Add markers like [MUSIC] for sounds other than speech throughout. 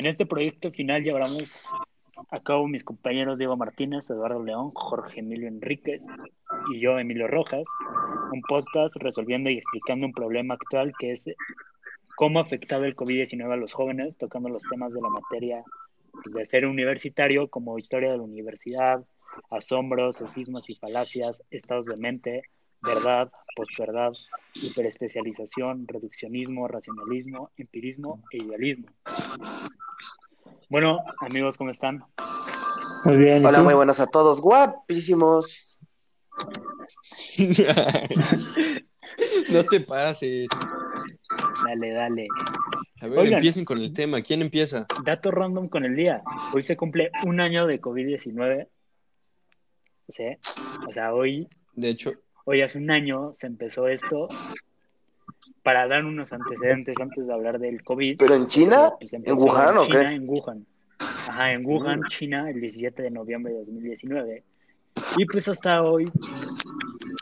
En este proyecto final llevamos a cabo mis compañeros Diego Martínez, Eduardo León, Jorge Emilio Enríquez y yo, Emilio Rojas, un podcast resolviendo y explicando un problema actual que es cómo ha afectado el COVID-19 a los jóvenes, tocando los temas de la materia pues, de ser universitario como historia de la universidad, asombros, sofismas y falacias, estados de mente, verdad, posverdad, hiperespecialización, reduccionismo, racionalismo, empirismo e idealismo. Bueno, amigos, ¿cómo están? Muy bien. Hola, muy buenas a todos. Guapísimos. [LAUGHS] no te pases. Dale, dale. A ver, empiecen con el tema. ¿Quién empieza? Dato random con el día. Hoy se cumple un año de COVID-19. ¿Sí? O sea, hoy. De hecho. Hoy hace un año se empezó esto. Para dar unos antecedentes antes de hablar del COVID. ¿Pero en China? Pues, ¿En Wuhan o qué? En Wuhan. Ajá, en Wuhan, China, el 17 de noviembre de 2019. Y pues hasta hoy,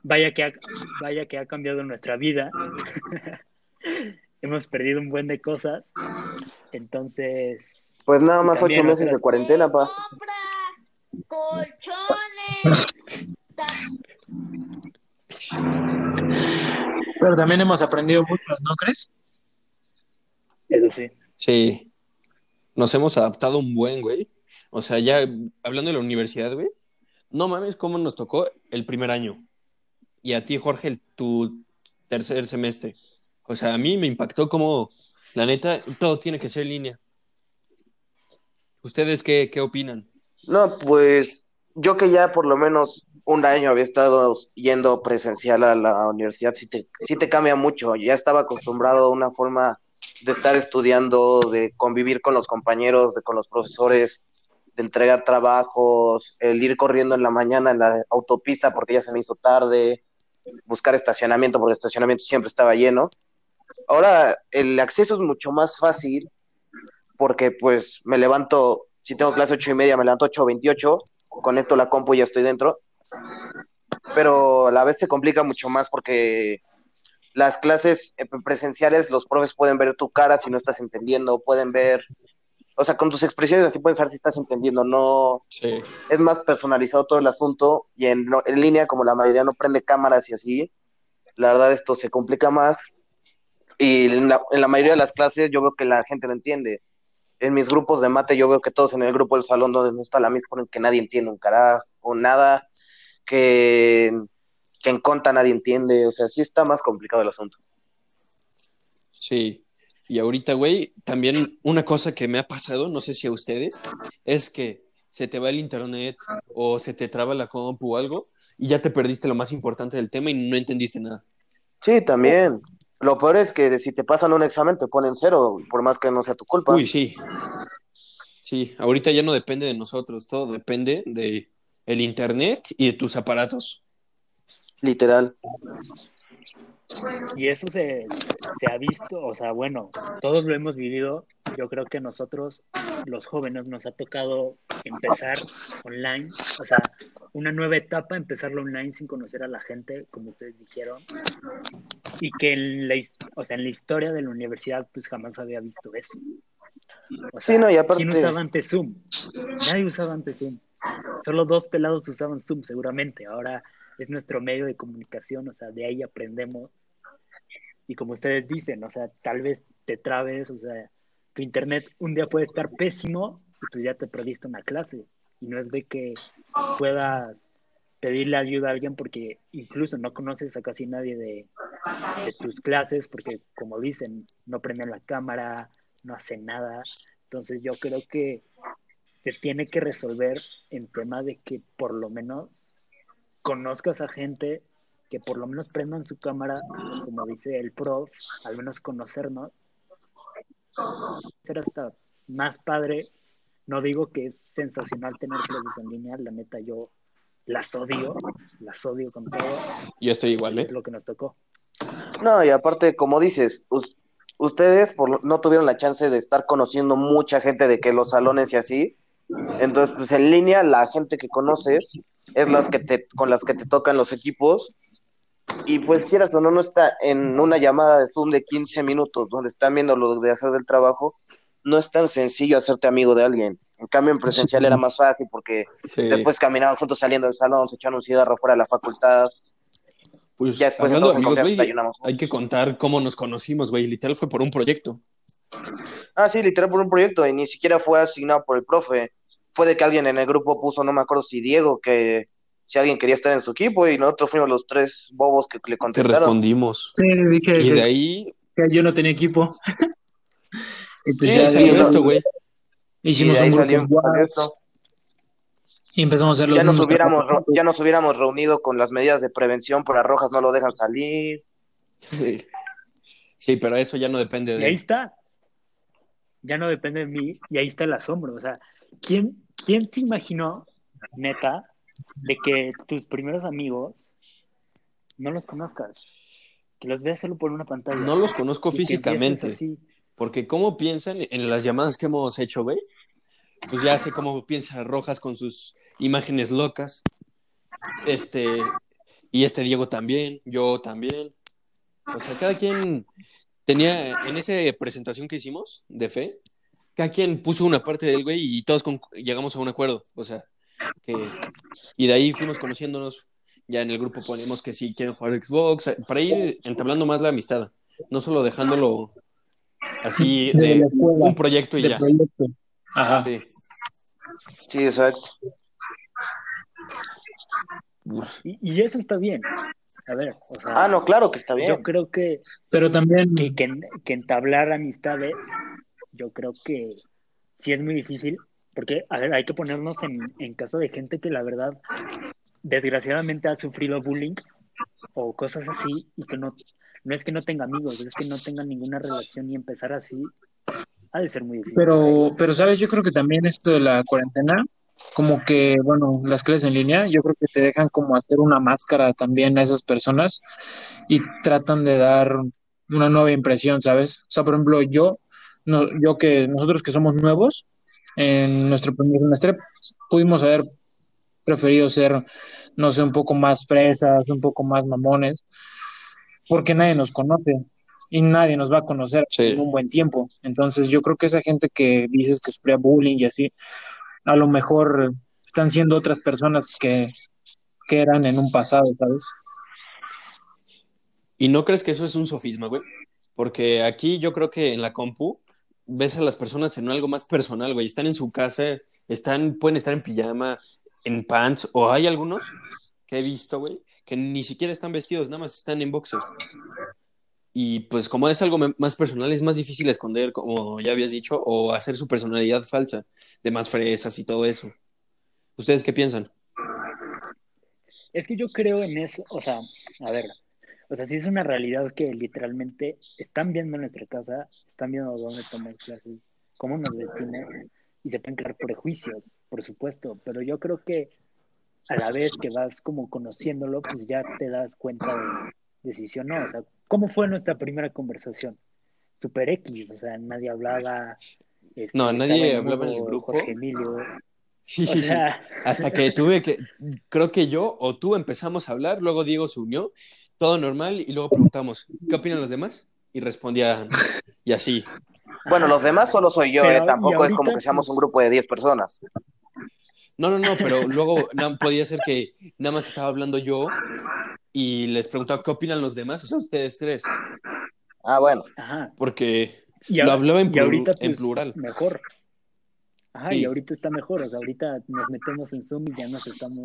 vaya que ha, vaya que ha cambiado nuestra vida. [LAUGHS] Hemos perdido un buen de cosas. Entonces. Pues nada más ocho meses de cuarentena, pa. Colchones. [LAUGHS] Pero también hemos aprendido mucho, ¿no crees? Eso sí. Sí. Nos hemos adaptado un buen, güey. O sea, ya hablando de la universidad, güey. No mames cómo nos tocó el primer año. Y a ti, Jorge, el, tu tercer semestre. O sea, a mí me impactó como, la neta, todo tiene que ser en línea. ¿Ustedes qué, qué opinan? No, pues yo que ya por lo menos un año había estado yendo presencial a la universidad, sí te, sí te cambia mucho. Ya estaba acostumbrado a una forma de estar estudiando, de convivir con los compañeros, de con los profesores, de entregar trabajos, el ir corriendo en la mañana en la autopista porque ya se me hizo tarde, buscar estacionamiento porque el estacionamiento siempre estaba lleno. Ahora el acceso es mucho más fácil porque pues me levanto, si tengo clase ocho y media, me levanto ocho veintiocho, conecto la compu y ya estoy dentro pero a la vez se complica mucho más porque las clases eh, presenciales, los profes pueden ver tu cara si no estás entendiendo, pueden ver, o sea, con tus expresiones así pueden saber si estás entendiendo, no. Es más personalizado todo el asunto y en, en línea, como la mayoría no prende cámaras y así, la verdad esto se complica más. Y en la, en la mayoría de las clases yo veo que la gente no entiende. En mis grupos de mate yo veo que todos en el grupo del salón donde no está la misma ponen que nadie entiende un carajo o nada que, en conta nadie entiende, o sea, sí está más complicado el asunto. Sí, y ahorita, güey, también una cosa que me ha pasado, no sé si a ustedes, es que se te va el internet o se te traba la compu o algo y ya te perdiste lo más importante del tema y no entendiste nada. Sí, también. Lo peor es que si te pasan un examen te ponen cero, por más que no sea tu culpa. Uy, sí. Sí, ahorita ya no depende de nosotros, todo depende de el internet y de tus aparatos. Literal. Y eso se, se, ha visto, o sea, bueno, todos lo hemos vivido. Yo creo que nosotros, los jóvenes, nos ha tocado empezar online, o sea, una nueva etapa, empezarlo online sin conocer a la gente, como ustedes dijeron. Y que en la, o sea, en la historia de la universidad, pues jamás había visto eso. O sea, sí, no, y aparte... ¿quién usaba antes Zoom? Nadie usaba antes Zoom. Solo dos pelados usaban Zoom seguramente. Ahora es nuestro medio de comunicación, o sea, de ahí aprendemos. Y como ustedes dicen, o sea, tal vez te trabes, o sea, tu internet un día puede estar pésimo y tú ya te perdiste una clase. Y no es de que puedas pedirle ayuda a alguien porque incluso no conoces a casi nadie de, de tus clases porque como dicen, no prenden la cámara, no hacen nada. Entonces yo creo que se tiene que resolver en tema de que por lo menos conozcas a gente que por lo menos prendan su cámara, como dice el prof, al menos conocernos. Ser hasta más padre. No digo que es sensacional tener clases en línea, la neta yo las odio, las odio con todo. Yo estoy igual, ¿eh? Es lo que nos tocó. No, y aparte, como dices, ustedes por, no tuvieron la chance de estar conociendo mucha gente de que los salones y así, entonces, pues en línea, la gente que conoces es las que te, con las que te tocan los equipos. Y pues quieras o no, no está en una llamada de Zoom de 15 minutos donde están viendo lo de hacer del trabajo. no es tan sencillo hacerte amigo de alguien. En cambio, en presencial era más fácil porque Sí. después caminaban juntos saliendo del salón, se echaban un cigarro fuera de la facultad. Pues ya después hablando de amigos, hay que contar cómo nos conocimos, güey. Literal fue por un proyecto. Ah, sí, literal por un proyecto y ni siquiera fue asignado por el profe. Fue de que alguien en el grupo puso, no me acuerdo si Diego, que si alguien quería estar en su equipo y nosotros fuimos los tres bobos que le contestaron. respondimos. Sí, dije Y de ahí, que yo no tenía equipo. [LAUGHS] y pues Sí, ya sí, salió no. esto, güey. Y hicimos ahí un grupo y empezamos a hacer los Ya nos hubiéramos, ya nos hubiéramos reunido con las medidas de prevención, pero a Rojas no lo dejan salir. Sí. Sí, pero eso ya no depende Y de ahí él. está. Ya no depende de mí y ahí está el asombro. O sea, ¿quién, quién se imaginó, neta, de que tus primeros amigos no los conozcas? Que los veas solo por una pantalla. No los conozco físicamente. Porque cómo piensan en las llamadas que hemos hecho, güey. Pues ya sé cómo piensa Rojas con sus imágenes locas. Este, y este Diego también, yo también. O sea, cada quien tenía, en esa presentación que hicimos de fe, cada quien puso una parte del güey y todos con- llegamos a un acuerdo. O sea, que, y de ahí fuimos conociéndonos. Ya en el grupo ponemos que si quieren jugar Xbox, para ir entablando más la amistad. No solo dejándolo así De de la escuela, un proyecto y ya. proyecto. Ajá. Sí. Sí, exacto. Y, y eso está bien. A ver, o sea, Ah, no, claro que está bien. yo creo que, Pero también, que, que, que entablar amistades, yo creo que sí es muy difícil, porque, a ver, hay que ponernos en, en caso de gente que la verdad, desgraciadamente ha sufrido bullying o cosas así, y que no, no es que no tenga amigos, es que no tenga ninguna relación y empezar así, ha de ser muy difícil. pero, pero sabes, yo creo que también esto de la cuarentena, como que, bueno, las clases en línea, yo creo que te dejan como hacer una máscara también a esas personas y tratan de dar una nueva impresión, ¿sabes? O sea, por ejemplo, yo, no, yo que nosotros que somos nuevos, en nuestro primer semestre pudimos haber preferido ser, no sé, un poco más fresas, un poco más mamones, porque nadie nos conoce y nadie nos va a conocer Sí. en un buen tiempo. Entonces, yo creo que esa gente que dices que sufría bullying y así, a lo mejor están siendo otras personas que, que eran en un pasado, ¿sabes? ¿Y no crees que eso es un sofisma, güey? Porque aquí yo creo que en la compu ves a las personas en algo más personal, güey. Están en su casa, están, pueden estar en pijama, en pants, o hay algunos que he visto, güey, que ni siquiera están vestidos, nada más están en boxers. Y pues como es algo más personal, es más difícil esconder, como ya habías dicho, o hacer su personalidad falsa, de más fresas y todo eso. ¿Ustedes qué piensan? Es que yo creo en eso, o sea, a ver, o sea, sí es una realidad que literalmente están viendo nuestra casa, están viendo dónde tomamos clases, cómo nos vestimos, y se pueden crear prejuicios, por supuesto, pero yo creo que a la vez que vas como conociéndolo, pues ya te das cuenta de, de si sí o no, o sea, ¿cómo fue nuestra primera conversación? Super X, o sea, nadie hablaba. este, No, nadie hablaba en el grupo. Jorge Emilio. Sí, O sí, sí. Hasta que tuve que, creo que yo o tú empezamos a hablar, luego Diego se unió, todo normal, y luego preguntamos, ¿qué opinan los demás? Y respondían, y así. Bueno, los demás solo soy yo, Pero, ¿eh? Tampoco es como que seamos un grupo de 10 personas. No, no, no, pero luego na- podía ser que nada más estaba hablando yo y les preguntaba, ¿qué opinan los demás? O sea, ustedes tres, Ah, bueno. Ajá. porque Y, lo hablaba en, y ahorita, en pues, plural. Mejor. Ajá, Sí. y ahorita está mejor. O sea, ahorita nos metemos en Zoom y ya nos estamos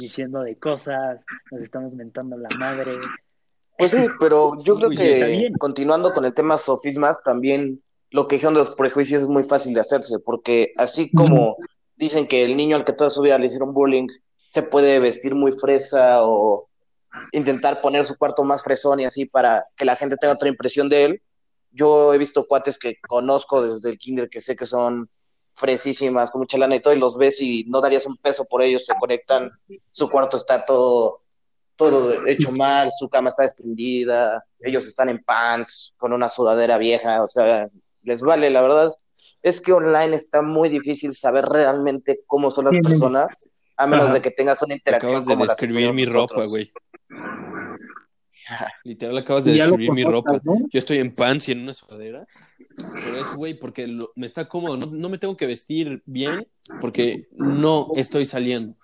diciendo de cosas, nos estamos mentando la madre. Pues sí, pero yo creo Uy, que continuando con el tema sofismas, también lo que dijeron de los prejuicios es muy fácil de hacerse, porque así como dicen que el niño al que toda su vida le hicieron bullying se puede vestir muy fresa o intentar poner su cuarto más fresón y así para que la gente tenga otra impresión de él, yo he visto cuates que conozco desde el kinder que sé que son fresísimas, con mucha lana y todo, y los ves y no darías un peso por ellos, se conectan, su cuarto está todo todo hecho mal, su cama está extendida, ellos están en pants, con una sudadera vieja, o sea, les vale, la verdad. Es que online está muy difícil saber realmente cómo son las personas, a menos Ajá. de que tengas una interacción Acabas de como describir mi ropa, güey. [LAUGHS] Literal acabas de describir mi ropa. Yo estoy en pants y en una sudadera. Pero es, güey, porque lo- me está cómodo. No, no me tengo que vestir bien porque no estoy saliendo.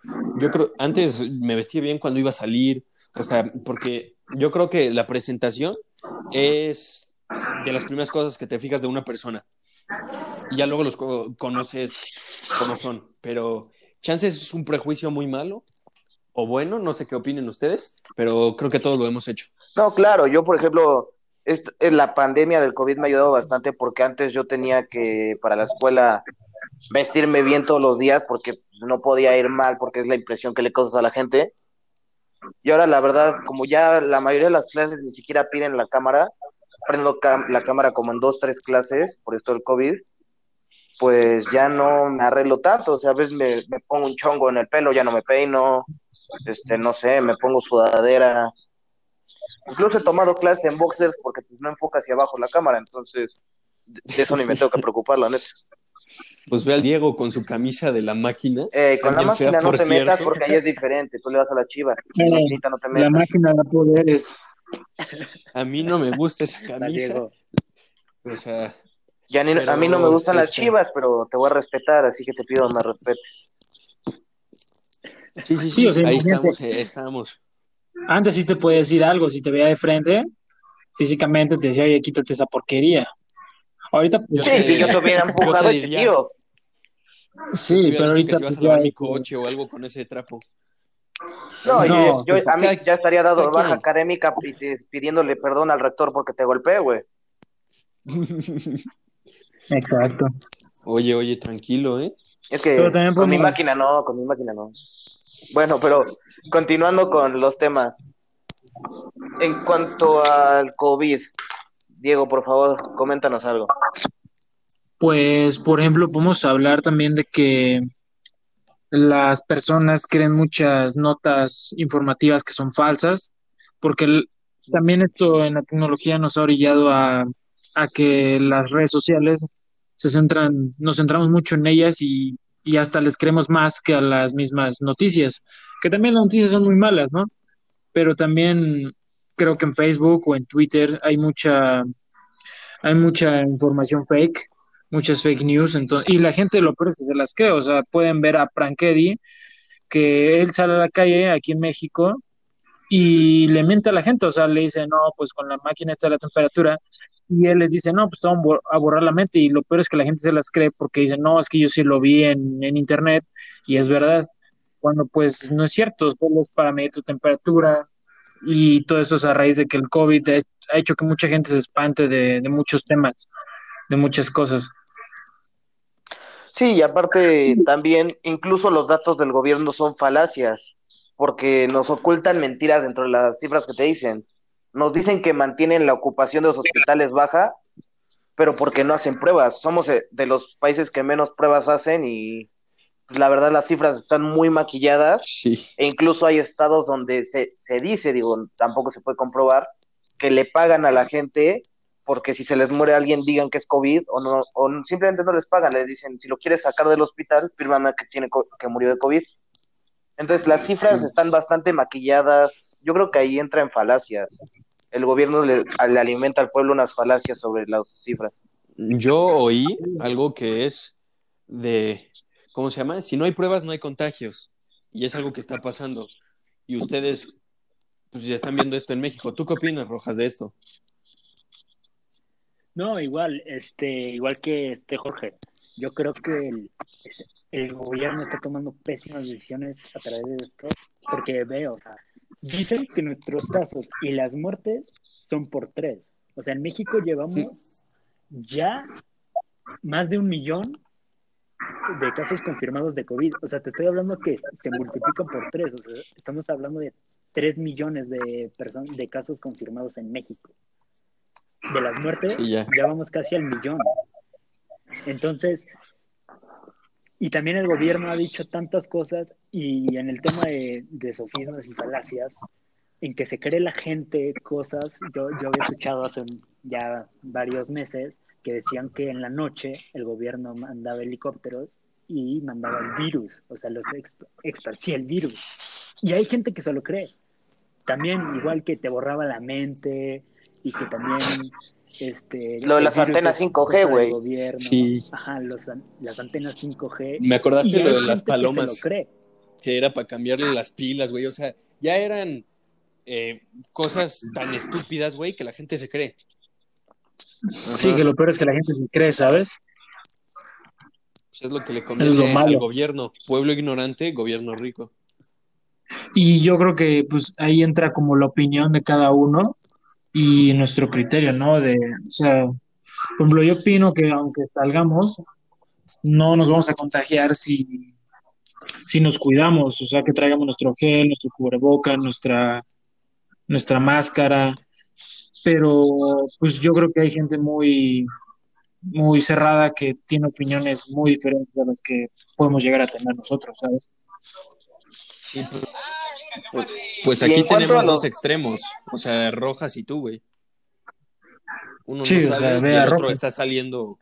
Yo creo, antes me vestía bien cuando iba a salir. O sea, porque yo creo que la presentación es de las primeras cosas que te fijas de una persona. Y ya luego los co- conoces como son. Pero chances es un prejuicio muy malo o bueno, no sé qué opinen ustedes, pero creo que todos lo hemos hecho. No, claro, yo por ejemplo, est- en la pandemia del COVID me ha ayudado bastante porque antes yo tenía que para la escuela vestirme bien todos los días porque no podía ir mal porque es la impresión que le causas a la gente. Y ahora la verdad, como ya la mayoría de las clases ni siquiera piden la cámara, prendo la cámara como en dos, tres clases por esto del COVID, pues ya no me arreglo tanto, o sea, a veces me, me pongo un chongo en el pelo, ya no me peino, este, no sé, me pongo sudadera, Incluso he tomado clases en boxers porque pues no enfoca hacia abajo la cámara, entonces de eso ni me tengo que preocupar, la neta. Pues ve al Diego con su camisa de la máquina. Eh, con la fea, máquina no te metas porque ahí es diferente, tú le vas a la chiva, Eh, maquinita no te La metas. máquina da poderes. A mí no me gusta esa [LAUGHS] camisa. Diego. O sea, Ya ni- a mí no me gustan las chivas, pero te voy a respetar, así que te pido me respetes. sí, sí, sí, Sí, o sea, ahí estamos, eh, estamos. Antes sí te puede decir algo, si te veía de frente, físicamente te decía, oye, quítate esa porquería. Ahorita, pues, Yo Sí, te- yo te hubiera yo empujado y te tiro. sí, te pero dicho que ahorita si vas pues, a lavar ya- mi coche o algo con ese trapo. No, No, yo, yo- a mí ya estaría dado baja quien. académica pidiéndole perdón al rector porque te golpeé, güey. [LAUGHS] Exacto. Oye, oye, tranquilo, ¿eh? Es que con mi máquina no, con mi máquina no. Bueno, pero continuando con los temas. En cuanto al COVID, Diego, por favor, coméntanos algo. Pues, por ejemplo, podemos hablar también de que las personas creen muchas notas informativas que son falsas, porque también esto en la tecnología nos ha orillado a, a que las redes sociales se centran, nos centramos mucho en ellas y, y hasta les creemos más que a las mismas noticias, que también las noticias son muy malas, ¿no? Pero también creo que en Facebook o en Twitter hay mucha, hay mucha información fake muchas fake news, entonces, y la gente lo peor es que se las cree, o sea, pueden ver a Prankedy, que él sale a la calle aquí en México y le miente a la gente, o sea, le dice, no, pues con la máquina está la temperatura, y él les dice, no, pues te vamos a bor- a borrar la mente, y lo peor es que la gente se las cree porque dice, no, es que yo sí lo vi en, en internet, y es verdad, cuando pues no es cierto, solo es para medir tu temperatura, y todo eso es a raíz de que el COVID ha hecho que mucha gente se espante de, de muchos temas, de muchas cosas. Sí, y aparte también incluso los datos del gobierno son falacias, porque nos ocultan mentiras dentro de las cifras que te dicen. Nos dicen que mantienen la ocupación de los hospitales baja, pero porque no hacen pruebas. Somos eh, de los países que menos pruebas hacen y pues, la verdad las cifras están muy maquilladas Sí. e incluso hay estados donde se, se dice, digo, tampoco se puede comprobar, que le pagan a la gente porque si se les muere alguien digan que es COVID o no o simplemente no les pagan, le dicen, si lo quieres sacar del hospital, fírmame que tiene que murió de COVID. Entonces las cifras están bastante maquilladas. Yo creo que ahí entra en falacias. El gobierno le, le alimenta al pueblo unas falacias sobre las cifras. Yo oí algo que es de, ¿cómo se llama? Si no hay pruebas, no hay contagios. Y es algo que está pasando. Y ustedes, pues ya están viendo esto en México. ¿Tú qué opinas, Rojas, de esto? No, igual, este, igual que este Jorge, yo creo que el, el gobierno está tomando pésimas decisiones a través de esto, porque veo, o sea, dicen que nuestros casos y las muertes son por tres. O sea, en México llevamos ya más de un millón de casos confirmados de COVID. O sea, te estoy hablando que se multiplican por tres. O sea, estamos hablando de tres millones de personas, de casos confirmados en México. De las muertes, Sí, ya. ya vamos casi al millón. Entonces, y también el gobierno ha dicho tantas cosas y en el tema de, sofismas y falacias, en que se cree la gente cosas, yo, yo había escuchado hace ya varios meses que decían que en la noche el gobierno mandaba helicópteros y mandaba el virus, o sea, los esparcía el virus. Y hay gente que se lo cree. también igual que te borraba la mente y que también este Lo de las antenas es 5G, cosa del güey. Sí. Ajá, los las antenas 5G. Me acordaste Y lo de las gente que se lo palomas, cree. que era para cambiarle las pilas, güey. O sea, ya eran eh, cosas tan estúpidas, güey, que la gente se cree. Sí, que lo peor es que la gente se cree, ¿sabes? Pues es lo que le conviene al gobierno. Pueblo ignorante, gobierno rico. Y yo creo que pues ahí entra como la opinión de cada uno y nuestro criterio, ¿no? De, o sea, por ejemplo, yo opino que aunque salgamos, no nos vamos a contagiar si, si nos cuidamos, o sea, que traigamos nuestro gel, nuestro cubreboca, nuestra, nuestra máscara, pero pues yo creo que hay gente muy, muy cerrada que tiene opiniones muy diferentes a las que podemos llegar a tener nosotros, ¿sabes? Sí, pues, pues aquí tenemos los- dos extremos. O sea, Rojas y tú, güey. Uno Sí, no o sale sea, y el otro Rojas. está saliendo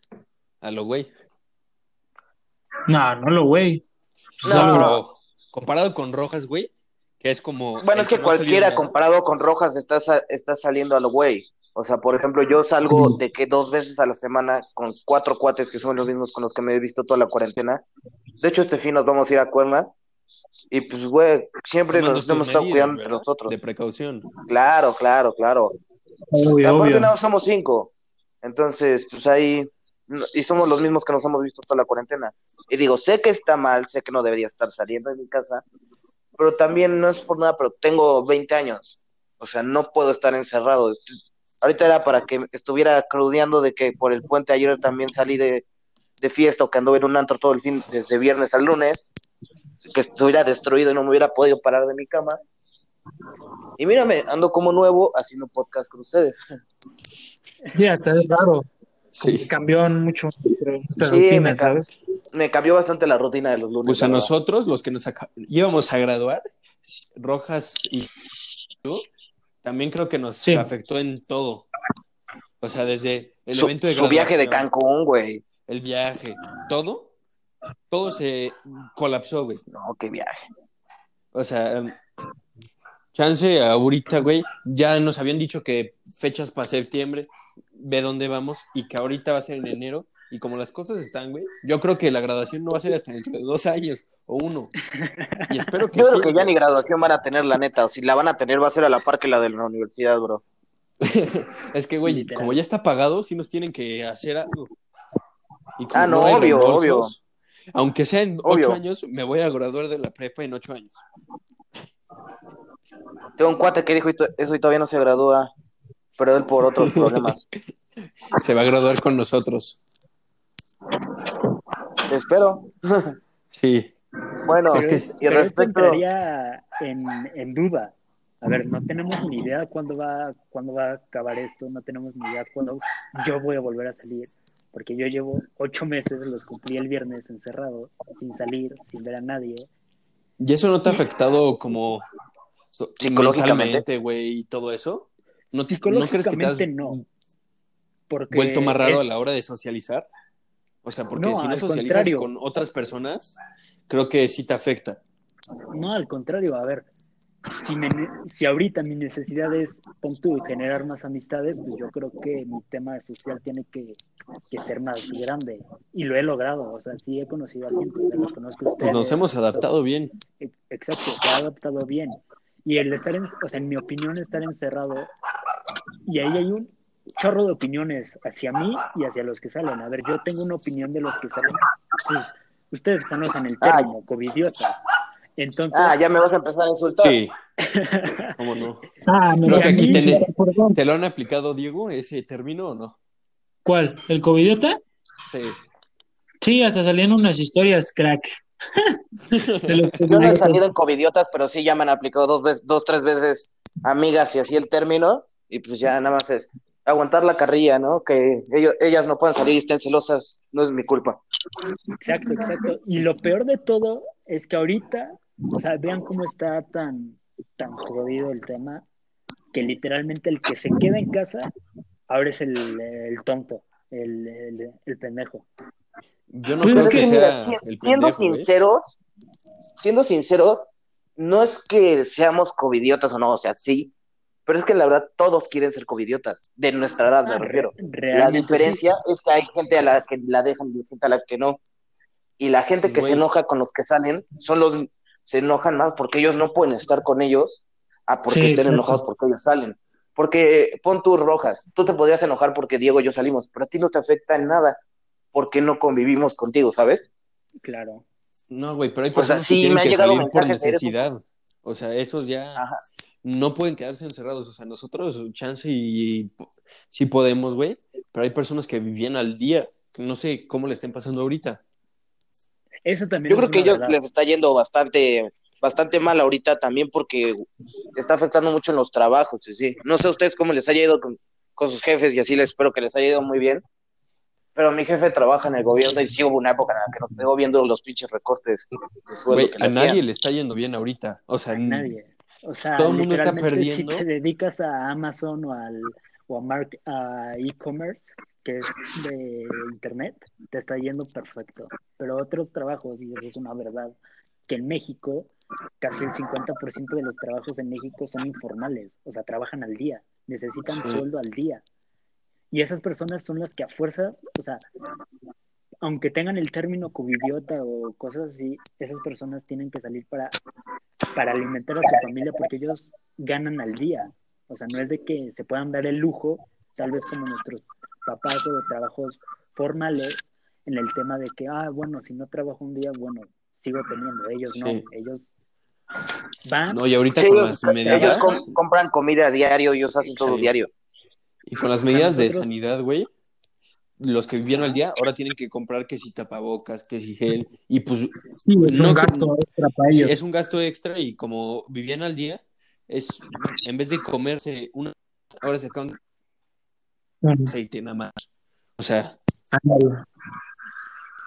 a lo güey. No, no lo güey. Pues No, pero comparado con Rojas, güey, que es como... Bueno, es que no cualquiera comparado con Rojas está, sa- está saliendo a lo güey. O sea, por ejemplo, yo salgo Sí. de que dos veces a la semana con cuatro cuates que son los mismos con los que me he visto toda la cuarentena. De hecho, este fin nos vamos a ir a Cuerna. Y pues, güey, siempre Tomando nos hemos estado cuidando entre nosotros. De precaución. Claro, claro, claro. Obvio, Aparte, obvio. no, somos cinco. Entonces, pues ahí. Y somos los mismos que nos hemos visto toda la cuarentena. Y digo, sé que está mal, sé que no debería estar saliendo de mi casa. Pero también no es por nada, pero tengo 20 años. O sea, no puedo estar encerrado. Ahorita era para que estuviera crudeando de que por el puente ayer también salí de, de fiesta o que anduve en un antro todo el fin, desde viernes al lunes. Que estuviera destruido y no me hubiera podido parar de mi cama. Y mírame, ando como nuevo haciendo podcast con ustedes. Sí, hasta es raro. Sí. Cambió mucho nuestra Sí, me rutina, ¿sabes? Me cambió bastante la rutina de los lunes. Pues a nosotros, los que nos íbamos a graduar, Rojas y yo, también creo que nos Sí. afectó en todo. O sea, desde el su, evento de su viaje de Cancún, güey. el viaje, todo, todo se colapsó, güey. No, qué viaje. O sea, em, chance ahorita, güey, ya nos habían dicho que fechas para septiembre, ve dónde vamos, y que ahorita va a ser en enero, y como las cosas están, güey, yo creo que la graduación no va a ser hasta dentro de dos años o uno. Y espero que Yo sí, creo que ya ni graduación van a tener, la neta. O si la van a tener, va a ser a la par que la de la universidad, bro. [LAUGHS] Es que, güey, Literal. como ya está pagado, sí nos tienen que hacer algo. Y como Ah, no, obvio, reembolsos, Aunque sea en Obvio. ocho años, me voy a graduar de la prepa en ocho años. Tengo un cuate que dijo eso y todavía no se gradúa. Pero él por otros problemas. [LAUGHS] Se va a graduar con nosotros. Te espero. Sí. Bueno, Es que y pero respecto. entraría en, en duda. A ver, no tenemos ni idea cuándo va, cuándo va a acabar esto, no tenemos ni idea cuándo yo voy a volver a salir, porque yo llevo ocho meses, los cumplí el viernes encerrado, sin salir, sin ver a nadie. ¿Y eso no te ha afectado como Psicológicamente. güey, y todo eso? ¿No, ¿No crees que te has Psicológicamente no. Porque vuelto más raro es- a la hora de socializar? O sea, porque No, si no al socializas contrario. con otras personas, creo que sí te afecta. No, al contrario, a ver, si, me si ahorita mi necesidad es, pon tú, generar más amistades, pues yo creo que mi tema social tiene que, que ser más grande. Y lo he logrado, o sea, sí he conocido a gente, o sea, los conozco a Pues ustedes. nos hemos adaptado bien. Ex- Exacto, se ha adaptado bien. Y el estar, en, o sea, en mi opinión, estar encerrado, y ahí hay un chorro de opiniones hacia mí y hacia los que salen. A ver, yo tengo una opinión de los que salen. Pues, ustedes conocen el término, covidiota. Entonces, Ah, ya me vas a empezar a insultar. Sí. [LAUGHS] ¿Cómo no? Ah, me Creo que aquí perdón. ¿Te lo han aplicado, Diego, ese término o no? ¿Cuál? ¿El covidiota? Sí. Sí, hasta salían unas historias, crack. [LAUGHS] Yo no he salido en covidiotas, pero sí ya me han aplicado dos veces, dos, tres veces amigas y así el término. Y pues ya nada más es aguantar la carrilla, ¿no? Que ellos, ellas no puedan salir y estén celosas, no es mi culpa. Exacto, exacto. Y lo peor de todo es que ahorita, o sea, vean cómo está tan, tan jodido el tema, que literalmente el que se queda en casa ahora es el, el tonto, el, el, el pendejo. Yo no Pues creo es que, que, sea mira, si- el siendo pendejo, ¿eh? sinceros, siendo sinceros, no es que seamos covidiotas o no, o sea, sí, pero es que la verdad todos quieren ser covidiotas, de nuestra edad me Ah, refiero. re- La diferencia es que hay gente a la que la dejan y gente a la que no. Y la gente que se enoja con los que salen son los se enojan más porque ellos no pueden estar con ellos a porque Sí, estén enojados porque ellos salen. Porque pon tú rojas, tú te podrías enojar porque Diego y yo salimos, pero a ti no te afecta en nada porque no convivimos contigo, ¿sabes? claro. No, güey, pero hay O sea, personas sí, que tienen me han que llegado salir por necesidad. O sea, esos ya Ajá. No pueden quedarse encerrados. O sea, nosotros, chance y sí podemos, güey, pero hay personas que vivían al día. que No sé cómo le estén pasando ahorita. Eso también Yo creo que ellos verdad. les está yendo bastante, bastante mal ahorita también porque está afectando mucho en los trabajos, sí, sí. No sé a ustedes cómo les haya ido con, con sus jefes y así les espero que les haya ido muy bien. Pero mi jefe trabaja en el gobierno y sí hubo una época en la que nos pegó viendo los pinches recortes de sueldo Güey, que le a nadie hacían. le está yendo bien ahorita. O sea, A nadie. O sea, Todo el mundo está perdiendo. Si te dedicas a Amazon o al o a, mark- a e-commerce, que es de internet, te está yendo perfecto. Pero otros trabajos, y eso es una verdad, que en México casi el 50% de los trabajos en México son informales, o sea, trabajan al día, necesitan Sí. sueldo al día. Y esas personas son las que a fuerzas, o sea, aunque tengan el término covidiota o cosas así, esas personas tienen que salir para, para alimentar a su familia porque ellos ganan al día. O sea, no es de que se puedan dar el lujo, tal vez como nuestros papás o de trabajos formales, en el tema de que, ah, bueno, si no trabajo un día, bueno, sigo teniendo. Ellos no, Sí. ellos van. no, y ahorita Sí, con ellos, las medidas ellos com- compran comida a diario, ellos hacen todo Sí. diario. y con las medidas de nosotros- sanidad, güey, los que vivieron al día ahora tienen que comprar que si tapabocas, que si gel, y pues Sí, es No, un gasto extra para ellos. es un gasto extra y como vivían al día, es en vez de comerse una, ahora se acaban aceite nada más. O sea.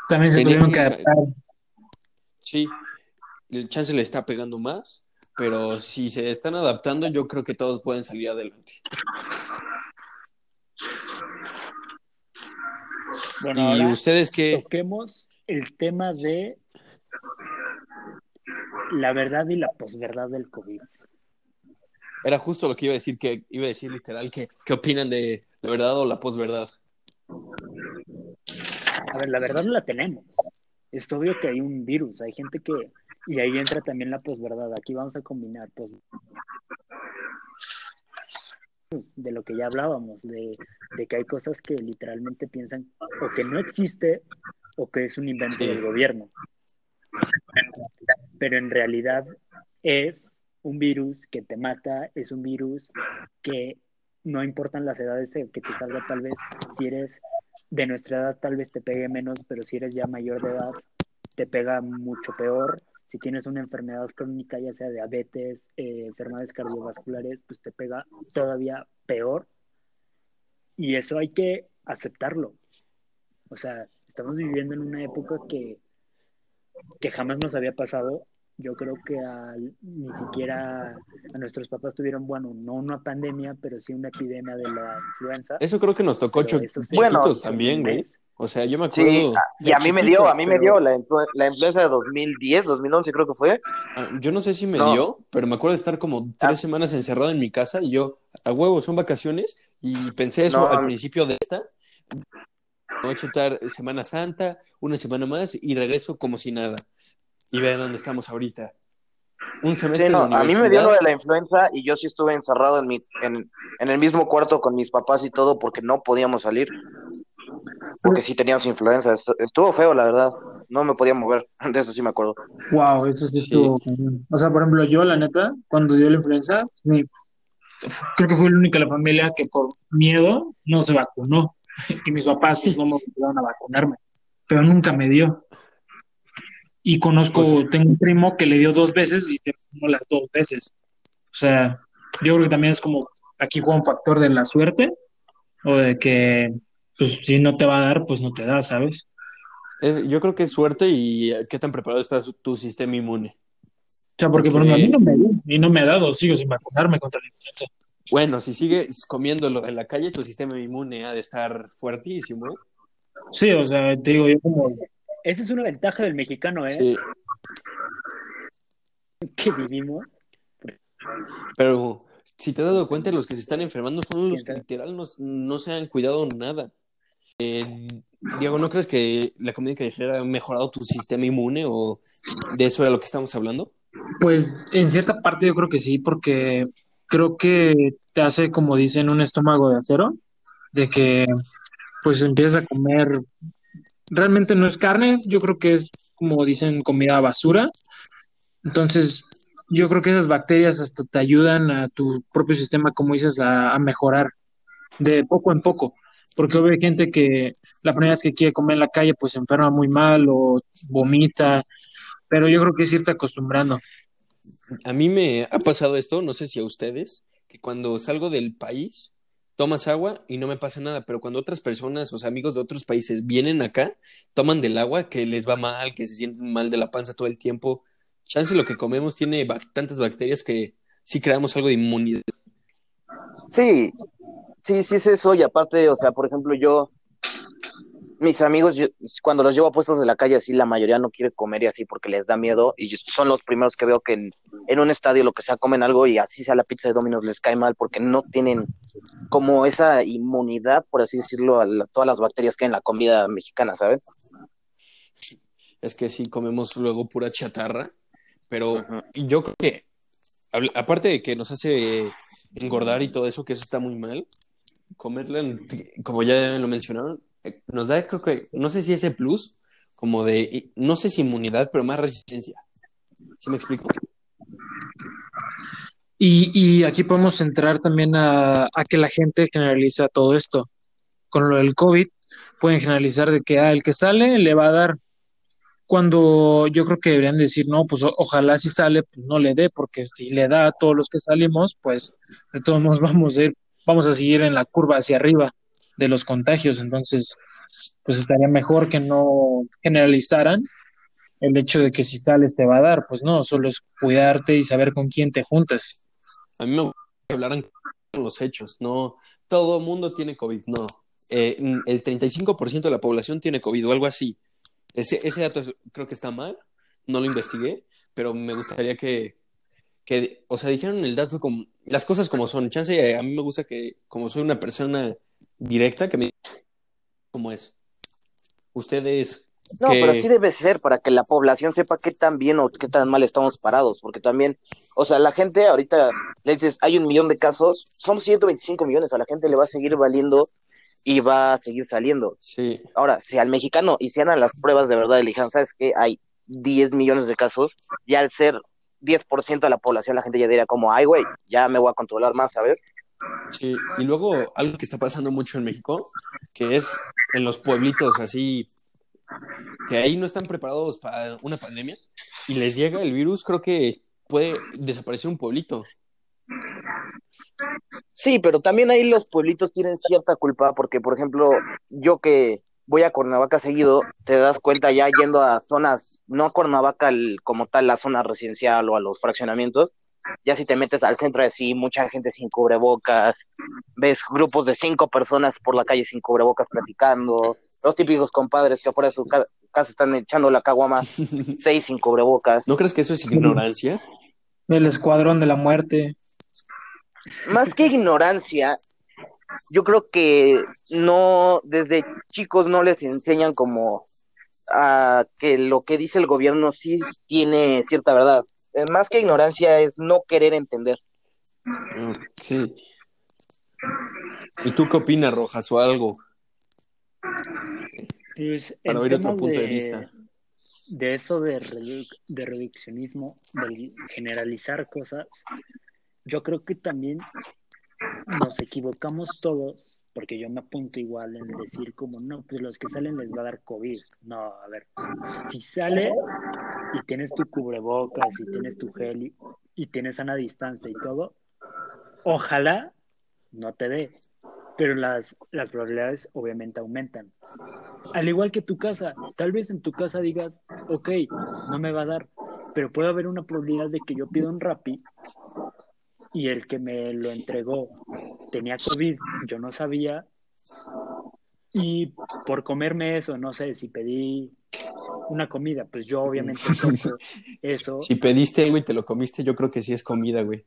También se tuvieron que- adaptar. sí, el chance le está pegando más, pero si se están adaptando, yo creo que todos pueden salir adelante. Bueno, ¿Y ustedes qué? toquemos el tema de la verdad y la posverdad del COVID. Era justo lo que iba a decir, que iba a decir literal, que qué opinan de la verdad o la posverdad. A ver, la verdad no la tenemos. Es obvio que hay un virus, hay gente que... Y ahí entra también la posverdad. Aquí vamos a combinar pos... de lo que ya hablábamos, de, de que hay cosas que literalmente piensan o que no existe o que es un invento Sí. del gobierno. Pero en realidad es un virus que te mata, es un virus que no importan las edades que te salga tal vez, si eres de nuestra edad tal vez te pegue menos, pero si eres ya mayor de edad te pega mucho peor. Si tienes una enfermedad crónica, ya sea diabetes, eh, enfermedades cardiovasculares, pues te pega todavía peor. Y eso hay que aceptarlo. O sea, estamos viviendo en una época que, que jamás nos había pasado. Yo creo que al- ni siquiera a nuestros papás tuvieron, bueno, no una pandemia, pero sí una epidemia de la influenza. Eso creo que nos tocó Pero cho- eso se Bueno, también, güey. mes. O sea, yo me acuerdo, Sí, y a mí me dio, a mí me dio la, influ- la influenza de 2010, 2011 creo que fue. ah, yo no sé si me No. dio, pero me acuerdo de estar como tres Ah. semanas encerrado en mi casa y yo, a huevo, son vacaciones, y pensé eso No, al principio de esta. Voy a chutar Semana Santa, una semana más, y regreso como si nada. Y vean dónde estamos ahorita. Un semestre Sí, no, de a mí me dio lo de la influenza y yo sí estuve encerrado en, mi, en, en el mismo cuarto con mis papás y todo porque no podíamos salir. Porque sí teníamos influenza. Estu- Estuvo feo, la verdad. No me podía mover. [LAUGHS] De eso sí me acuerdo. Wow, eso sí Sí. estuvo. O sea, por ejemplo, yo, la neta, cuando dio la influenza, mi- creo que fui la única de la familia que por miedo no se vacunó. [LAUGHS] Y mis papás pues, no me obligaron a vacunarme, pero nunca me dio. Y conozco, Pues- tengo un primo que le dio dos veces y se vacunó las dos veces. O sea, yo creo que también es como, aquí juega un factor de la suerte o de que, pues, si no te va a dar, pues no te da, ¿sabes? Es- yo creo que es suerte y eh, qué tan preparado está su- tu sistema inmune. O sea, porque, por Porque- ejemplo, a mí no me y no me ha dado, sigo sin vacunarme contra la influenza. Bueno, si sigues comiendo lo de la calle, tu sistema inmune ha de estar fuertísimo. ¿eh? Sí, o sea, te digo, yo como, Esa es una ventaja del mexicano, ¿eh? Sí. [LAUGHS] que vivimos. Pero si te has dado cuenta, los que se están enfermando son los que literal no, no se han cuidado nada. Eh, Diego, ¿no crees que la comida callejera ha mejorado tu sistema inmune o de eso era lo que estamos hablando? Pues en cierta parte yo creo que sí, porque creo que te hace, como dicen, un estómago de acero, de que pues empiezas a comer, realmente no es carne, yo creo que es, como dicen, comida basura. Entonces, yo creo que esas bacterias hasta te ayudan a tu propio sistema, como dices, a, a mejorar de poco en poco. Porque hay gente que la primera vez que quiere comer en la calle, pues se enferma muy mal o vomita, pero yo creo que es irte acostumbrando. A mí me ha pasado esto, no sé si a ustedes, que cuando salgo del país, tomas agua y no me pasa nada, pero cuando otras personas, o sea, amigos de otros países vienen acá, toman del agua que les va mal, que se sienten mal de la panza todo el tiempo. Chance lo que comemos tiene tantas bacterias que sí creamos algo de inmunidad. Sí, sí, sí es eso. Y aparte, o sea, por ejemplo, yo, mis amigos, yo- cuando los llevo a puestos de la calle, así la mayoría no quiere comer y así porque les da miedo. Y son los primeros que veo que en, en un estadio lo que sea comen algo y así sea la pizza de Domino's les cae mal porque no tienen como esa inmunidad, por así decirlo, a la- todas las bacterias que hay en la comida mexicana, ¿saben? Es que sí comemos luego pura chatarra, pero yo creo que, aparte de que nos hace engordar y todo eso, que eso está muy mal, comerla, en- como ya lo mencionaron, eh, nos da, creo que, no sé si ese plus, como de, no sé si inmunidad, pero más resistencia. ¿Sí me explico? Y, y aquí podemos entrar también a, a que la gente generaliza todo esto. Con lo del COVID, pueden generalizar de que ah, el que sale le va a dar. Cuando yo creo que deberían decir, no, pues ojalá si sale, pues no le dé, porque si le da a todos los que salimos, pues de todos modos [LAUGHS] vamos a ir, vamos a seguir en la curva hacia arriba de los contagios. Entonces, pues estaría mejor que no generalizaran el hecho de que si sales te va a dar. Pues no, solo es cuidarte y saber con quién te juntas. A mí me gusta que hablaran los hechos, no, todo mundo tiene COVID, no. Eh, el 35% de la población tiene COVID o algo así. Ese, ese dato creo que está mal, no lo investigué, pero me gustaría que, que o sea, dijeran el dato como, las cosas como son. Chance, eh, a mí me gusta que, como soy una persona directa, que me digan cómo es. Ustedes, No, que- pero así debe ser para que la población sepa qué tan bien o qué tan mal estamos parados, porque también, o sea, la gente ahorita le dices, hay un millón de casos, son 125 millones, a la gente le va a seguir valiendo y va a seguir saliendo. sí, Ahora, si al mexicano hicieran las pruebas de verdad y le dijeran, ¿sabes qué? Hay 10 millones de casos, ya al ser 10% de la población, la gente ya diría como, ay, güey, ya me voy a controlar más, ¿sabes? Sí, y luego algo que está pasando mucho en México, que es en los pueblitos así, que ahí no están preparados para una pandemia y les llega el virus, creo que puede desaparecer un pueblito. Sí, pero también ahí los pueblitos tienen cierta culpa porque, por ejemplo, yo que voy a Cuernavaca seguido, te das cuenta ya yendo a zonas, no a Cuernavaca el- como tal, la zona residencial o a los fraccionamientos, ya si te metes al centro de sí, mucha gente sin cubrebocas, ves grupos de cinco personas por la calle sin cubrebocas platicando, los típicos compadres que afuera de su ca- casa están echando la caguama, [LAUGHS] seis sin cubrebocas. ¿No crees que eso es ignorancia? El escuadrón de la muerte. Más que ignorancia, yo creo que no, desde chicos no les enseñan como a que lo que dice el gobierno sí tiene cierta verdad. Más que ignorancia es no querer entender. Ok. ¿Y tú qué opinas, Rojas, o algo? Pues Para oír otro punto de de, vista. de eso de, redu- de reduccionismo, de generalizar cosas, yo creo que también nos equivocamos todos, porque yo me apunto igual en decir como, no, pues los que salen les va a dar COVID. No, a ver, si sales y tienes tu cubrebocas y tienes tu gel y, y tienes sana distancia y todo, ojalá no te dé, pero las, las probabilidades obviamente aumentan. Al igual que tu casa, tal vez en tu casa digas, ok, no me va a dar, pero puede haber una probabilidad de que yo pida un Rappi y el que me lo entregó tenía COVID, yo no sabía, y por comerme eso, no sé, si pedí una comida, pues yo obviamente [LAUGHS] eso. Si pediste algo y te lo comiste, yo creo que sí es comida, güey.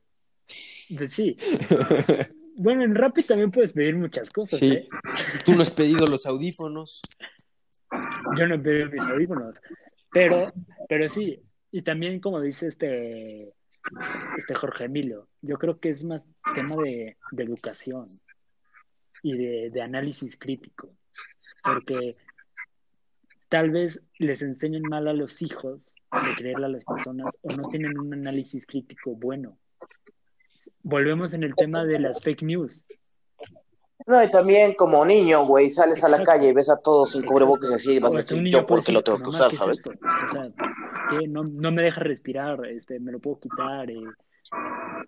Pues sí. [LAUGHS] Bueno, en Rappi también puedes pedir muchas cosas, Sí. ¿eh? Tú no has pedido los audífonos. Yo no he pedido mis audífonos. Pero, pero sí. Y también, como dice este, este Jorge Emilio, yo creo que es más tema de, de educación y de, de análisis crítico. Porque tal vez les enseñen mal a los hijos de creerle a las personas o no tienen un análisis crítico bueno. Volvemos en el tema de las fake news. No, y también como niño, güey, sales a la calle y ves a todos sin cubrebocas y así, y vas a O decir, yo porque lo tengo que "Mamá, usar, ¿qué es ¿sabes? O sea, que no, no me deja respirar, este, me lo puedo quitar. eh.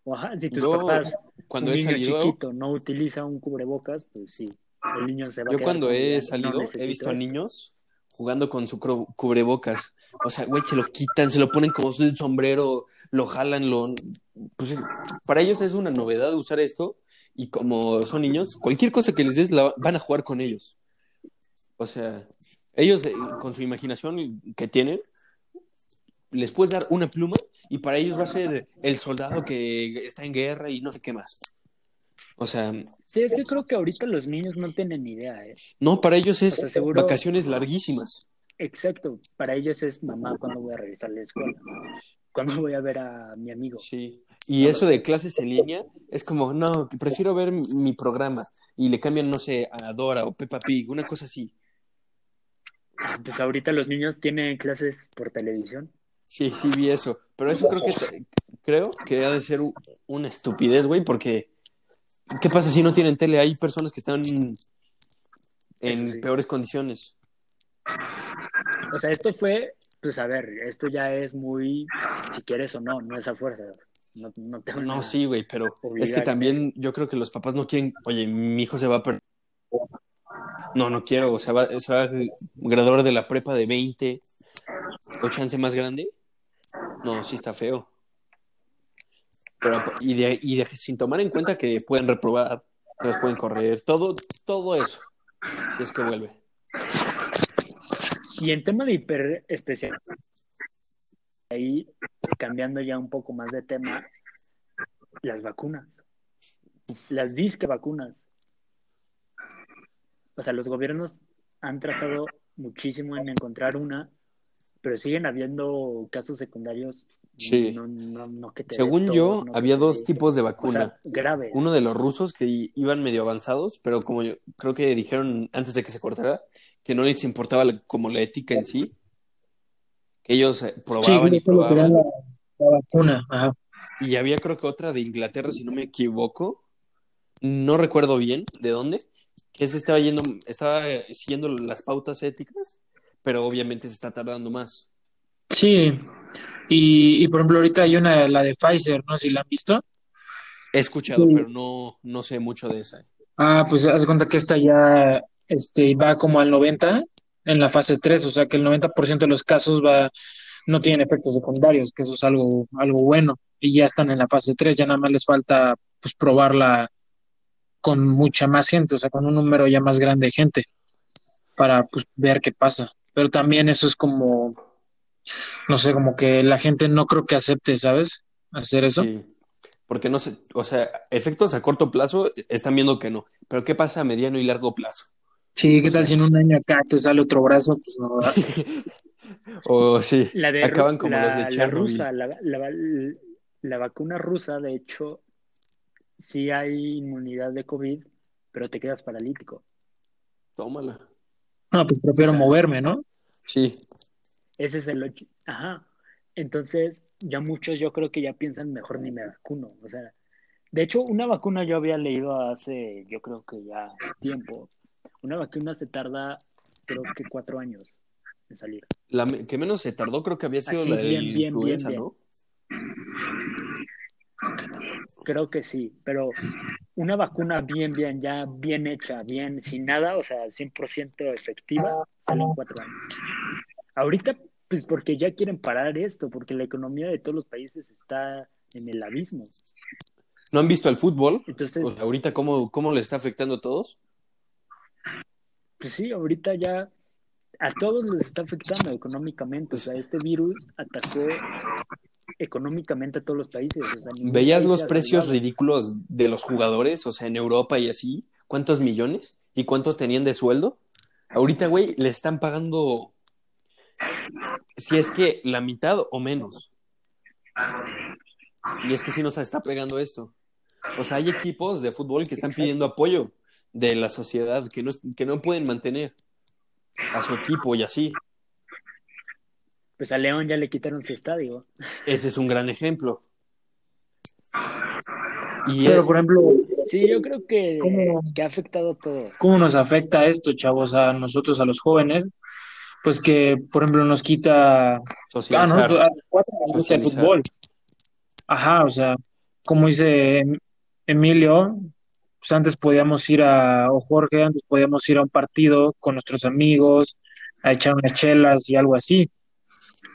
O, ajá, si tus Yo, papás, cuando un he niño salido, chiquito, no utiliza un cubrebocas, pues sí, el niño se va a yo cuando he salido, "No he visto a esto". niños jugando con su cubrebocas. O sea, güey, se lo quitan, se lo ponen como su sombrero, lo jalan, lo... Pues, para ellos es una novedad usar esto y como son niños, cualquier cosa que les des la van a jugar con ellos. O sea, ellos eh, con su imaginación que tienen, les puedes dar una pluma y para ellos va a ser el soldado que está en guerra y no sé qué más. O sea, Sí, es que creo que ahorita los niños no tienen idea, ¿eh? no, para ellos es O sea, seguro- vacaciones larguísimas. Exacto, para ellos es mamá, ¿cuándo voy a regresar a la escuela? ¿Cuándo voy a ver a mi amigo? Sí. Y eso de clases en línea es como, no, prefiero ver mi, mi programa y le cambian, no sé, a Dora o Peppa Pig, una cosa así. Ah, pues ahorita los niños tienen clases por televisión. Sí, sí vi eso. Pero eso creo que creo que ha de ser una estupidez, güey, porque ¿qué pasa si no tienen tele? Hay personas que están en sí. peores condiciones. O sea, esto fue, pues a ver, esto ya es muy, si quieres o no, no es a fuerza. No, no, te van No, sí, güey, pero es que también yo creo que los papás no quieren, oye, mi hijo se va a perder. No, no quiero, o sea, va, se va a graduar de la prepa de 20 o chance más grande. No, sí está feo. Pero, y, sin tomar en cuenta que pueden reprobar, que los pueden correr, todo, todo eso, si es que vuelve. Y en tema de hiper especial, ahí cambiando ya un poco más de tema, las vacunas, las disque vacunas. O sea, los gobiernos han tratado muchísimo en encontrar una, pero siguen habiendo casos secundarios. Sí. No, no, no que te Según tos, yo, había dos tipos de o vacuna. sea, graves. Uno de los rusos que iban medio avanzados, pero como yo creo que dijeron antes de que se cortara, que no les importaba la- como la ética en sí, que ellos eh, Sí, probaban y que era probaban. la, la vacuna. Ajá. Y había creo que otra de Inglaterra, si no me equivoco, no recuerdo bien de dónde, que se estaba yendo, estaba siguiendo las pautas éticas, pero obviamente se está tardando más. Sí, y, y por ejemplo ahorita hay una, la de Pfizer, no sé si la han visto. He escuchado, Sí. pero no, no sé mucho de esa. Ah, pues haz cuenta que esta ya este, va como al 90 en la fase 3, o sea que el 90% de los casos va, no tienen efectos secundarios, que eso es algo, algo bueno, y ya están en la fase 3, ya nada más les falta pues probarla con mucha más gente, o sea, con un número ya más grande de gente, para pues ver qué pasa. Pero también eso es como, no sé, como que la gente no creo que acepte, ¿sabes? Hacer eso. Sí, porque no sé, o sea, efectos a corto plazo están viendo que no, pero ¿qué pasa a mediano y largo plazo? Sí, ¿qué O sea- tal si en un año acá te sale otro brazo? Pues no, ¿verdad? [LAUGHS] O sí, La de acaban como la, los de la rusa, la, la- la vacuna rusa, de hecho, sí hay inmunidad de COVID, pero te quedas paralítico. Tómala. No, pues prefiero O sea, moverme, ¿no? Sí, Ese es el... Ajá. Entonces, ya muchos yo creo que ya piensan mejor ni me vacuno. O sea, de hecho, una vacuna yo había leído hace, yo creo que ya tiempo. Una vacuna se tarda, creo que cuatro años en salir. la que menos se tardó creo que había sido Así, la de bien, bien, influenza, bien, ¿no? Creo que sí, pero una vacuna bien, bien, ya bien hecha, bien, sin nada, o sea, 100% efectiva, sale en cuatro años. Ahorita, pues porque ya quieren parar esto, porque la economía de todos los países está en el abismo. ¿No han visto el fútbol? Entonces, O sea, ahorita cómo, cómo le está afectando a todos. pues sí, ahorita ya a todos les está afectando económicamente. O sea, este virus atacó económicamente a todos los países. O sea, ¿Veías país los precios ridículos de los jugadores? O sea, en Europa y así. ¿Cuántos millones? ¿Y cuánto tenían de sueldo? Ahorita, güey, le están pagando, si es que la mitad o menos. Y es que sí nos está pegando esto. O sea, hay equipos de fútbol que están pidiendo apoyo de la sociedad, que no, que no pueden mantener a su equipo y así. Pues a León ya le quitaron su estadio. Ese es un gran ejemplo. Y Pero, eh, por ejemplo, Sí, yo creo que, ¿Cómo? que ha afectado todo. ¿cómo nos afecta esto, chavos, a nosotros, a los jóvenes? Pues que, por ejemplo, nos quita Ah, no, socializar. a los cuatro nos gusta el Socializar. fútbol. Ajá, o sea, como dice Em- Emilio, pues antes podíamos ir a, o Jorge, antes podíamos ir a un partido con nuestros amigos, a echar unas chelas y algo así.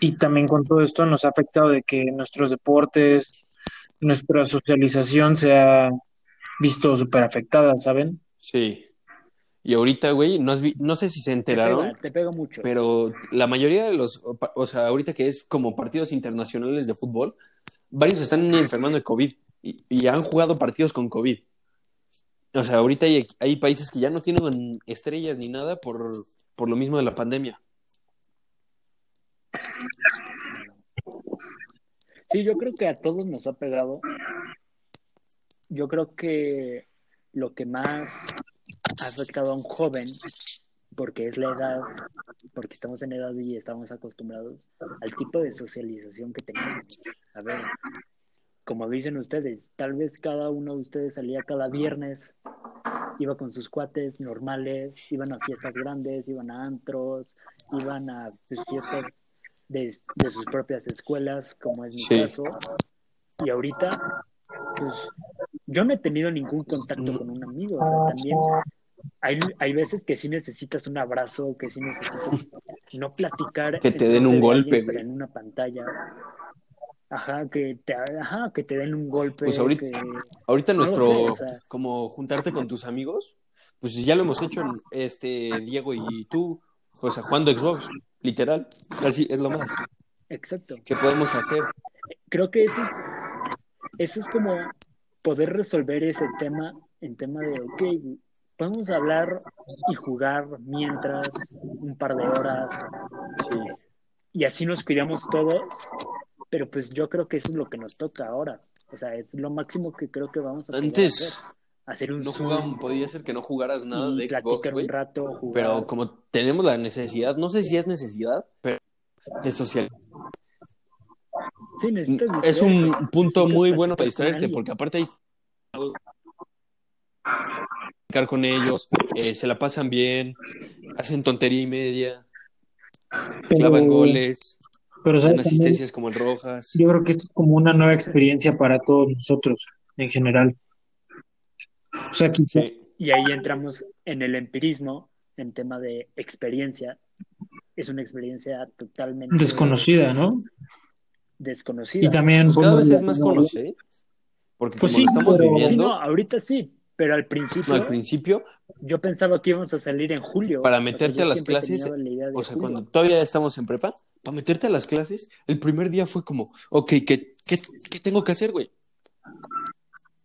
Y también con todo esto nos ha afectado de que nuestros deportes, nuestra socialización se ha visto súper afectada, ¿saben? Sí. Y ahorita, güey, no, has vi- no sé si se Te enteraron, pega, te pega mucho. pero la mayoría de los, o sea, ahorita que es como partidos internacionales de fútbol, varios están enfermando de COVID y, y han jugado partidos con COVID. O sea, ahorita hay, hay países que ya no tienen estrellas ni nada por, por lo mismo de la pandemia. Sí, yo creo que a todos nos ha pegado. Yo creo que lo que más ha afectado a un joven, porque es la edad, porque estamos en edad y estamos acostumbrados al tipo de socialización que tenemos. A ver, como dicen ustedes, tal vez cada uno de ustedes salía cada viernes, iba con sus cuates normales, iban a fiestas grandes, iban a antros, iban a pues, fiestas de, de sus propias escuelas, como es mi Sí. caso. Y ahorita, pues, yo no he tenido ningún contacto con un amigo. O sea, también hay, hay veces que sí necesitas un abrazo, que sí necesitas no platicar. Que te den un golpe, alguien, pero güey. en una pantalla. Ajá, que te, ajá, que te den un golpe. Pues ahorita- que- Ahorita No nuestro, sé, o sea. como juntarte con tus amigos, pues ya lo hemos hecho, este, Diego y tú, o sea, jugando Xbox, literal, así es lo más Exacto. que podemos hacer. creo que eso es, eso es como poder resolver ese tema en tema de, ok, podemos hablar y jugar mientras un par de horas Sí. y así nos cuidamos todos, pero pues yo creo que eso es lo que nos toca ahora. O sea, es lo máximo que creo que vamos a Antes hacer. Hacer un no Zoom jugaban, podía ser que no jugaras nada y de Xbox, platicar güey, un rato, jugar. pero como tenemos la necesidad, no sé si es necesidad, pero de social. Sí, necesitas Es un punto muy bueno para con distraerte, porque aparte hay con ellos, eh, se la pasan bien, hacen tontería y media, clavan goles, pero. También asistencias como el Rojas. yo creo que esto es como una nueva experiencia para todos nosotros en general. O sea, quizá- Sí. Y ahí entramos en el empirismo, en tema de experiencia. Es una experiencia totalmente desconocida, ¿no? desconocida. Y también Pues cada vez es más conocido, ¿eh? porque Pues como sí, lo estamos pero- Sí, viviendo, no, ahorita sí, pero al principio al principio, yo pensaba que íbamos a salir en julio. para O sea, meterte a las clases, la o sea, julio. cuando todavía estamos en prepa, para meterte a las clases, el primer día fue como, ok, ¿qué, qué, qué tengo que hacer, güey?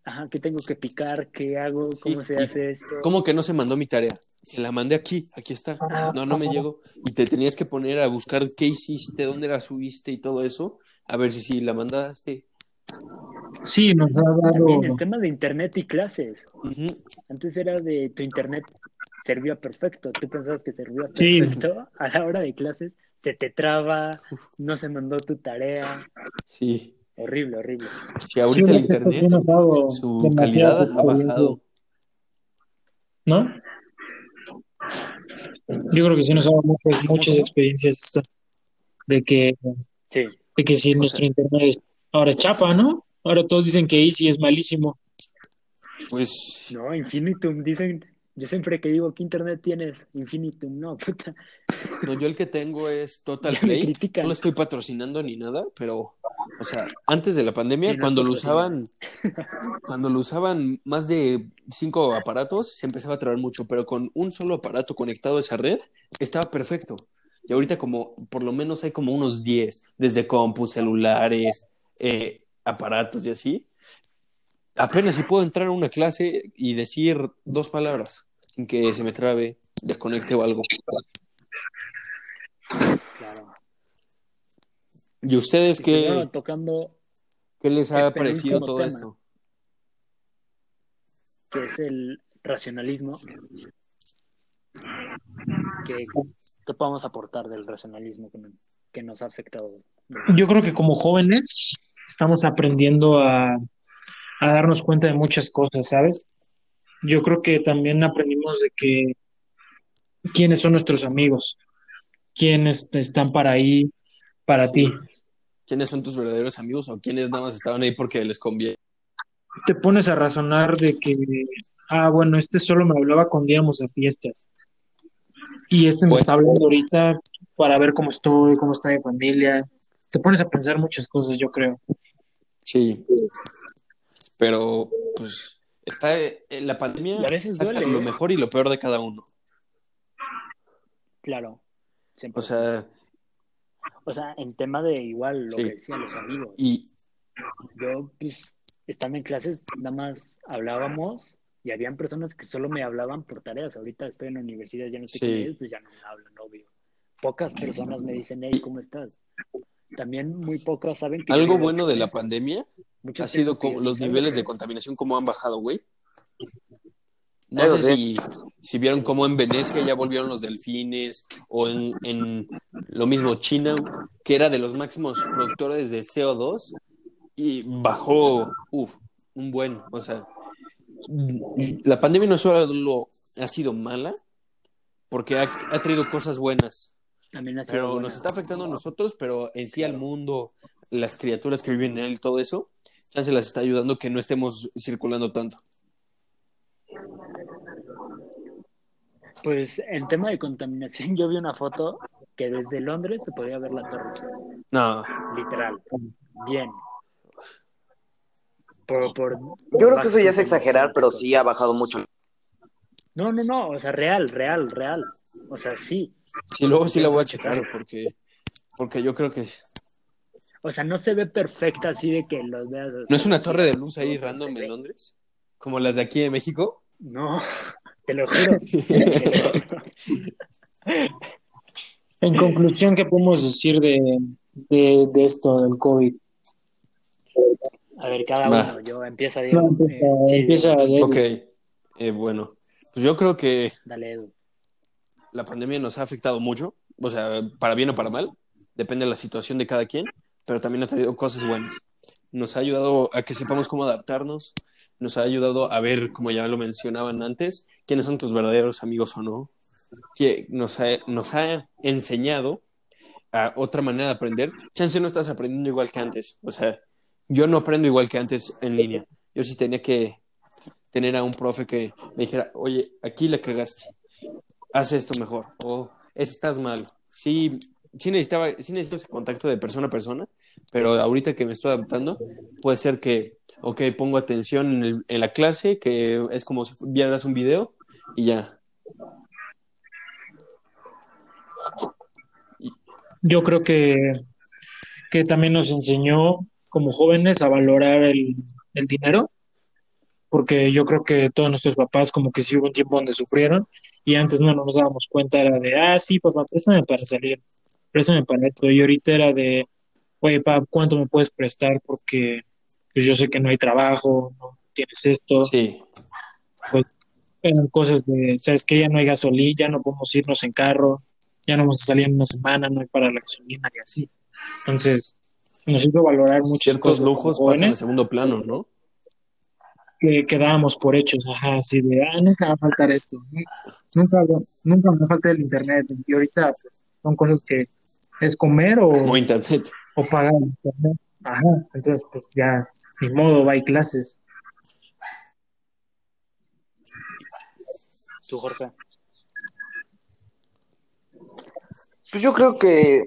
Ajá, ¿qué tengo que picar? ¿Qué hago? ¿Cómo Y- se y- hace esto? ¿Cómo que no se mandó mi tarea? Se la mandé aquí, aquí está. No, no me llegó. Y te tenías que poner a buscar qué hiciste, dónde la subiste y todo eso, a ver si sí la mandaste. Sí, nos ha dado, También el tema de internet y clases. Antes era de tu internet servía perfecto. Tú pensabas que servía Sí. perfecto. A la hora de clases se te traba, no se mandó tu tarea. Sí. Horrible, horrible. Sí, ahorita Sí, el internet, su calidad ha bajado. ¿No? Yo creo que sí nos ha dado muchas, experiencias esto, de que, Sí. de que si O nuestro sea- internet es- ahora es chafa, ¿no? Ahora todos dicen que Easy es malísimo. Pues No, Infinitum, dicen. Yo siempre que digo que internet tienes, Infinitum, no, [LAUGHS] puta. no, yo el que tengo es Total [LAUGHS] Ya Play. No lo estoy patrocinando ni nada, pero O sea, antes de la pandemia, Sí, cuando lo usaban, [LAUGHS] cuando lo usaban más de cinco aparatos, se empezaba a trabar mucho, pero con un solo aparato conectado a esa red, estaba perfecto. Y ahorita como, por lo menos hay como unos 10, desde compus, celulares, eh, aparatos y así. Apenas si puedo entrar a una clase y decir dos palabras, sin que se me trabe, desconecte o algo. Claro. ¿Y ustedes qué, tocando qué les ha el parecido todo tema. esto? que es el racionalismo, ¿qué, qué podemos aportar del racionalismo que, que nos ha afectado? Yo creo que como jóvenes estamos aprendiendo a, a darnos cuenta de muchas cosas, ¿sabes? Yo creo que también aprendimos de que quiénes son nuestros amigos, quiénes están para ahí, para ti. ¿Quiénes son tus verdaderos amigos o quiénes nada más estaban ahí porque les conviene? Te pones a razonar de que, ah, bueno, este solo me hablaba cuando íbamos a fiestas. Y este me Bueno. está hablando ahorita para ver cómo estoy, cómo está mi familia. Te pones a pensar muchas cosas, yo creo. Sí. Pero, pues, está eh, la pandemia a veces duele, lo ¿eh? mejor y lo peor de cada uno. Claro, siempre. O sea, O sea, en tema de igual lo Sí. que decían los amigos. y Yo, pues, estando en clases, nada más hablábamos y habían personas que solo me hablaban por tareas. Ahorita estoy en la universidad, ya no con Sí. ellos, pues ya no me hablan, obvio. Pocas personas me dicen, hey, ¿cómo estás? También muy pocas saben que algo bueno de la pandemia Ha sido como los niveles de contaminación como han bajado, güey. No Eso sé si, si vieron cómo en Venecia ya volvieron los delfines o en, en lo mismo China, que era de los máximos productores de CO2 y bajó, uff, un buen, o sea, la pandemia no solo ha sido mala, porque ha, ha traído cosas buenas, También ha sido pero buena. nos está afectando a nosotros, pero en sí al mundo, las criaturas que viven en él, todo eso, ya se las está ayudando que no estemos circulando tanto. Pues en tema de contaminación, [LAUGHS] yo vi una foto que desde Londres se podía ver la torre, No, literal, bien. Por, por Yo creo que eso ya es exagerar, pero sí ha bajado mucho. No, no, no, o sea, real, real, real. O sea, sí. Sí, luego sí la voy a checar porque, porque yo creo que O sea, no se ve perfecta así de que los veas. no es una torre de luz ahí random en Londres, como las de aquí de México. No, [LAUGHS] te lo juro. [LAUGHS] En conclusión, ¿qué podemos decir de, de, de esto del COVID? A ver, cada Va. uno, yo empieza No, Diego. empieza, Eh, sí, empieza Edu. Ok, eh, bueno, pues yo creo que Dale, Edu. la pandemia nos ha afectado mucho, o sea, para bien o para mal, depende de la situación de cada quien, pero también ha traído cosas buenas. Nos ha ayudado a que sepamos cómo adaptarnos, nos ha ayudado a ver, como ya lo mencionaban antes, quiénes son tus verdaderos amigos o no, que nos ha, nos ha enseñado a otra manera de aprender. Chance no estás aprendiendo igual que antes, o sea, yo no aprendo igual que antes en línea. Yo sí tenía que tener a un profe que me dijera, oye, aquí la cagaste haz esto mejor o estás mal. Sí, sí necesitaba, sí necesito ese contacto de persona a persona, pero ahorita que me estoy adaptando, puede ser que, ok, pongo atención en, el- en la clase, que es como si vieras un video y ya. Yo creo que, que también nos enseñó como jóvenes a valorar el, dinero, porque yo creo que todos nuestros papás como que sí hubo un tiempo donde sufrieron y antes no nos dábamos cuenta, era de, ah, sí, papá, préstame para salir, préstame para esto, y ahorita era de, oye, papá, ¿cuánto me puedes prestar? Porque pues yo sé que no hay trabajo, no tienes esto, Sí, eran cosas de, sabes que ya no hay gasolina, ya no podemos irnos en carro, ya no vamos a salir en una semana, no hay para la gasolina y así. Entonces, nos hizo valorar muchas ciertos lujos pasan jóvenes segundo plano, ¿no? que, que dábamos por hechos, ajá, así de, ah, nunca va a faltar esto, nu- nunca, nunca me va a faltar el internet, y ahorita pues, son cosas que es comer o, O internet. o pagar ajá, entonces pues ya, ni modo, va, hay clases. Tú, Jorge. Pues yo creo que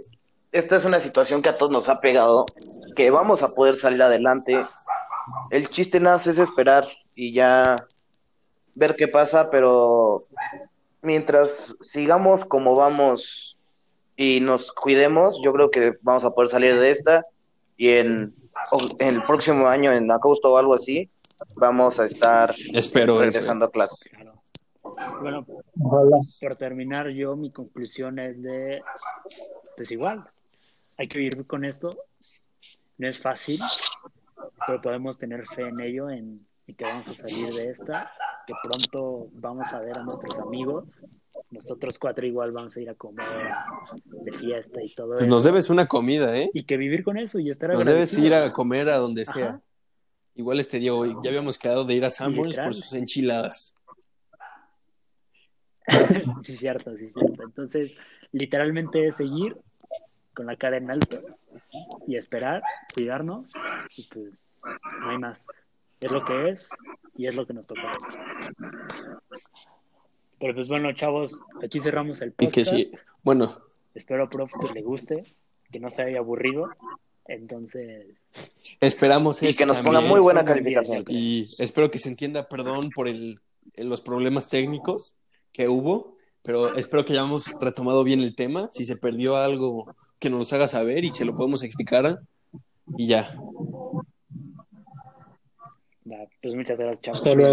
esta es una situación que a todos nos ha pegado que vamos a poder salir adelante. El chiste nada más es esperar y ya ver qué pasa, pero mientras sigamos como vamos y nos cuidemos, yo creo que vamos a poder salir de esta y en, en el próximo año, en agosto o algo así, vamos a estar Espero eso. regresando a clases. Claro. Bueno, por terminar yo, mi conclusión es de, pues igual, hay que vivir con esto. No es fácil, pero podemos tener fe en ello, en, en que vamos a salir de esta, que pronto vamos a ver a nuestros amigos. Nosotros cuatro igual vamos a ir a comer de fiesta y todo Pues eso. nos debes una comida, ¿eh? Y que vivir con eso y estar Nos debes ir a comer a donde sea. Ajá. Igual este Diego, ya habíamos quedado de ir a Sanborns por sus enchiladas. [LAUGHS] Sí, cierto, sí, cierto. Entonces, literalmente es seguir con la cara en alto y esperar, cuidarnos y pues no hay más. Es lo que es y es lo que nos toca. Pero pues bueno, chavos, aquí cerramos el Y podcast. que sí, bueno, Espero, prof, que le guste, que no se haya aburrido. Entonces, esperamos Y eso que nos también. ponga muy buena calificación. Y espero que se entienda, perdón por el, el- los problemas técnicos que hubo, pero espero que hayamos retomado bien el tema. Si se perdió algo, que nos lo haga saber y se lo podemos explicar. Y ya. pues muchas gracias, chavos. Hasta luego.